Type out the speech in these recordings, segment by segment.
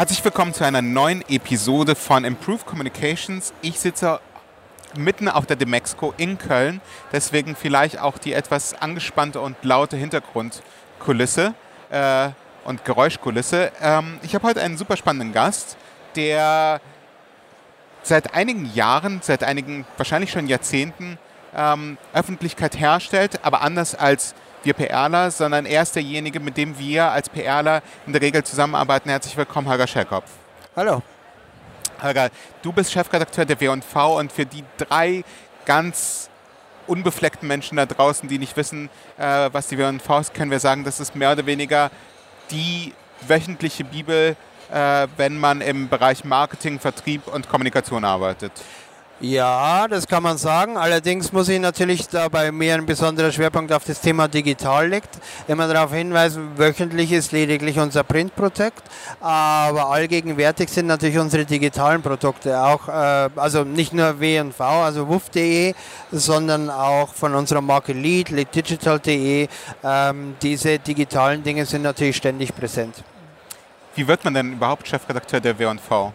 Herzlich willkommen zu einer neuen Episode von Improve Communications. Ich sitze mitten auf der Demexco in Köln, deswegen vielleicht auch die etwas angespannte und laute Hintergrundkulisse äh, und Geräuschkulisse. Ähm, ich habe heute einen super spannenden Gast, der seit einigen Jahren, seit einigen, wahrscheinlich schon Jahrzehnten, ähm, Öffentlichkeit herstellt, aber anders als wir PRler, sondern er ist derjenige, mit dem wir als PRler in der Regel zusammenarbeiten. Herzlich willkommen, Holger Scherkopf. Hallo. Holger, du bist Chefredakteur der W&V und für die drei ganz unbefleckten Menschen da draußen, die nicht wissen, äh, was die W&V ist, können wir sagen, das ist mehr oder weniger die wöchentliche Bibel, äh, wenn man im Bereich Marketing, Vertrieb und Kommunikation arbeitet. Ja, das kann man sagen. Allerdings muss ich natürlich da bei mir ein besonderer Schwerpunkt auf das Thema digital liegt. Immer darauf hinweisen, wöchentlich ist lediglich unser Printprodukt, aber allgegenwärtig sind natürlich unsere digitalen Produkte auch, äh, also nicht nur W&V, also wuff.de, sondern auch von unserer Marke Lead, leaddigital.de. Ähm, diese digitalen Dinge sind natürlich ständig präsent. Wie wird man denn überhaupt Chefredakteur der W&V?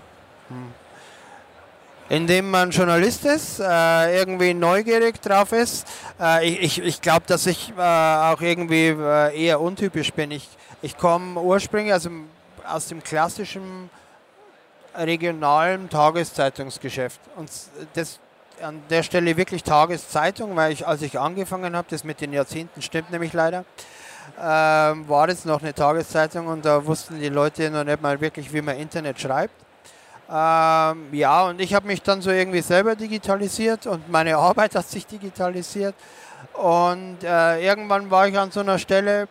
Hm. Indem man Journalist ist, äh, irgendwie neugierig drauf ist. Äh, ich ich glaube, dass ich äh, auch irgendwie äh, eher untypisch bin. Ich, ich komme ursprünglich also aus dem klassischen regionalen Tageszeitungsgeschäft. Und das an der Stelle wirklich Tageszeitung, weil ich, als ich angefangen habe, das mit den Jahrzehnten stimmt nämlich leider, ähm, war das noch eine Tageszeitung und da wussten die Leute noch nicht mal wirklich, wie man Internet schreibt. Ähm, ja, und ich habe mich dann so irgendwie selber digitalisiert und meine Arbeit hat sich digitalisiert. Und äh, irgendwann war ich an so einer Stelle,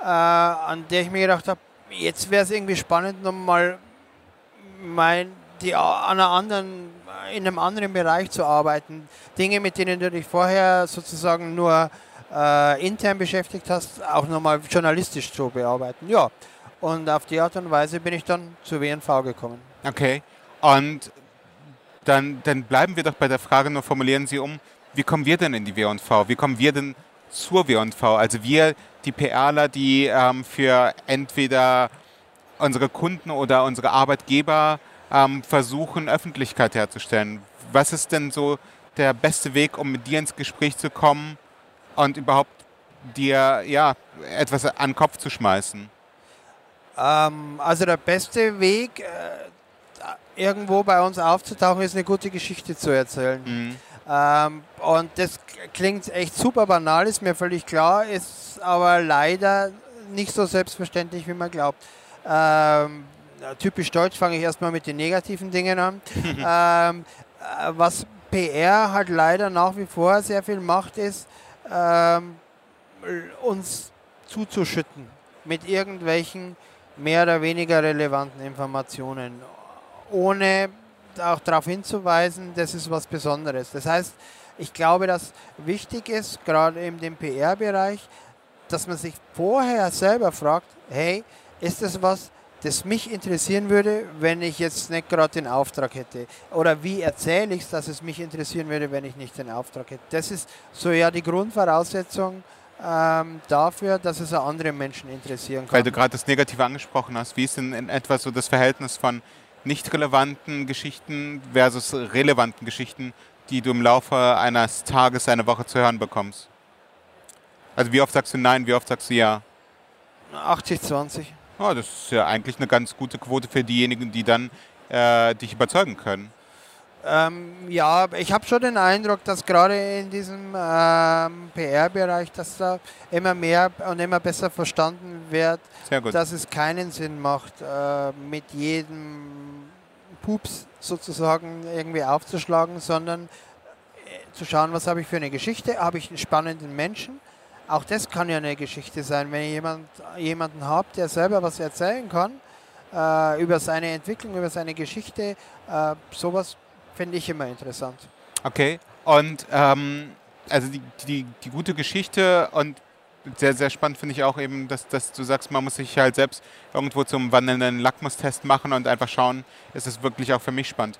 äh, an der ich mir gedacht habe, jetzt wäre es irgendwie spannend, nochmal mein, die, an einer anderen, in einem anderen Bereich zu arbeiten. Dinge, mit denen du dich vorher sozusagen nur äh, intern beschäftigt hast, auch nochmal journalistisch zu bearbeiten. Ja, und auf die Art und Weise bin ich dann zu WNV gekommen. Okay. Und dann, dann bleiben wir doch bei der Frage, nur formulieren Sie um, wie kommen wir denn in die W&V? Wie kommen wir denn zur W&V? Also wir, die PRler, die ähm, für entweder unsere Kunden oder unsere Arbeitgeber ähm, versuchen, Öffentlichkeit herzustellen. Was ist denn so der beste Weg, um mit dir ins Gespräch zu kommen und überhaupt dir ja, etwas an den Kopf zu schmeißen? Ähm, also der beste Weg, äh, irgendwo bei uns aufzutauchen, ist eine gute Geschichte zu erzählen. Mhm. Ähm, und das klingt echt super banal, ist mir völlig klar, ist aber leider nicht so selbstverständlich, wie man glaubt. Ähm, typisch deutsch fange ich erstmal mit den negativen Dingen an. ähm, äh, was PR halt leider nach wie vor sehr viel macht, ist, ähm, uns zuzuschütten mit irgendwelchen mehr oder weniger relevanten Informationen ohne auch darauf hinzuweisen, das ist was Besonderes. Das heißt, ich glaube, dass wichtig ist, gerade in dem PR-Bereich, dass man sich vorher selber fragt, hey, ist das was, das mich interessieren würde, wenn ich jetzt nicht gerade den Auftrag hätte? Oder wie erzähle ich es, dass es mich interessieren würde, wenn ich nicht den Auftrag hätte? Das ist so ja die Grundvoraussetzung ähm, dafür, dass es auch andere Menschen interessieren kann. Weil du gerade das Negative angesprochen hast, wie ist denn in etwa so das Verhältnis von nicht relevanten Geschichten versus relevanten Geschichten, die du im Laufe eines Tages, einer Woche zu hören bekommst? Also wie oft sagst du nein, wie oft sagst du ja? 80, 20. Oh, das ist ja eigentlich eine ganz gute Quote für diejenigen, die dann äh, dich überzeugen können. Ähm, ja, ich habe schon den Eindruck, dass gerade in diesem ähm, PR-Bereich, dass da immer mehr und immer besser verstanden wird, dass es keinen Sinn macht, äh, mit jedem Pups sozusagen irgendwie aufzuschlagen, sondern äh, zu schauen, was habe ich für eine Geschichte, habe ich einen spannenden Menschen. Auch das kann ja eine Geschichte sein, wenn ich jemand, jemanden habe, der selber was erzählen kann äh, über seine Entwicklung, über seine Geschichte, äh, sowas finde ich immer interessant. Okay, und ähm, also die, die, die gute Geschichte und sehr, sehr spannend finde ich auch eben, dass, dass du sagst, man muss sich halt selbst irgendwo zum wandelnden Lackmustest machen und einfach schauen, ist es wirklich auch für mich spannend.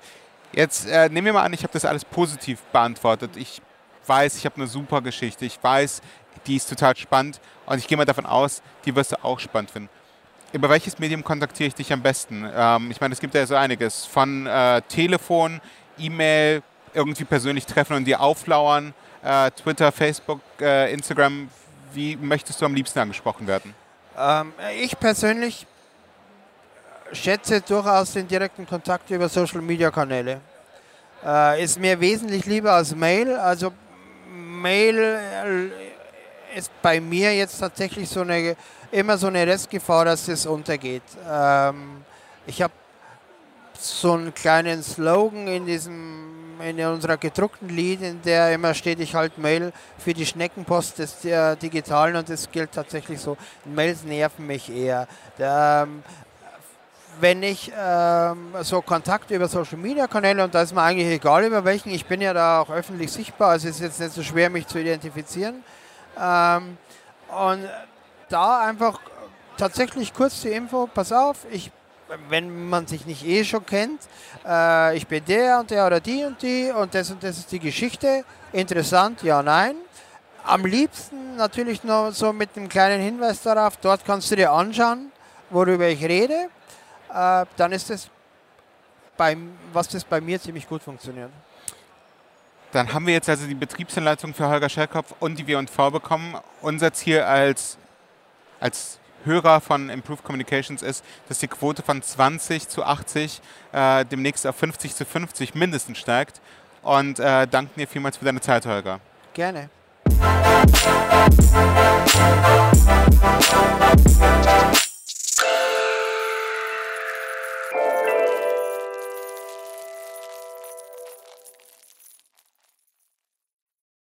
Jetzt äh, nehmen wir mal an, ich habe das alles positiv beantwortet. Ich weiß, ich habe eine super Geschichte. Ich weiß, die ist total spannend und ich gehe mal davon aus, die wirst du auch spannend finden. Über welches Medium kontaktiere ich dich am besten? Ähm, ich meine, es gibt ja so einiges. Von äh, Telefon, E-Mail, irgendwie persönlich treffen und dir auflauern, äh, Twitter, Facebook, äh, Instagram. Wie möchtest du am liebsten angesprochen werden? Ähm, ich persönlich schätze durchaus den direkten Kontakt über Social Media Kanäle. Äh, ist mir wesentlich lieber als Mail. Also Mail äh, ist bei mir jetzt tatsächlich so eine, immer so eine Restgefahr, dass es untergeht. Ähm, ich habe so einen kleinen Slogan in diesem in unserer gedruckten Lied, in der immer steht, ich halte Mail für die Schneckenpost des äh, Digitalen und das gilt tatsächlich so. Mails nerven mich eher. Der, ähm, wenn ich ähm, so Kontakt über Social Media Kanäle und da ist mir eigentlich egal über welchen, ich bin ja da auch öffentlich sichtbar, also ist jetzt nicht so schwer, mich zu identifizieren. Ähm, und da einfach tatsächlich kurz die Info, pass auf, ich, wenn man sich nicht eh schon kennt, äh, ich bin der und der oder die und die und das und das ist die Geschichte. Interessant, ja, nein. Am liebsten natürlich noch so mit einem kleinen Hinweis darauf, dort kannst du dir anschauen, worüber ich rede äh, dann ist es beim, was das bei mir ziemlich gut funktioniert. Dann haben wir jetzt also die Betriebsanleitung für Holger Schellkopf und die W&V bekommen. Unser Ziel als, als Hörer von Improved Communications ist, dass die Quote von 20 zu 80 äh, demnächst auf 50 zu 50 mindestens steigt. Und äh, danken dir vielmals für deine Zeit, Holger. Gerne.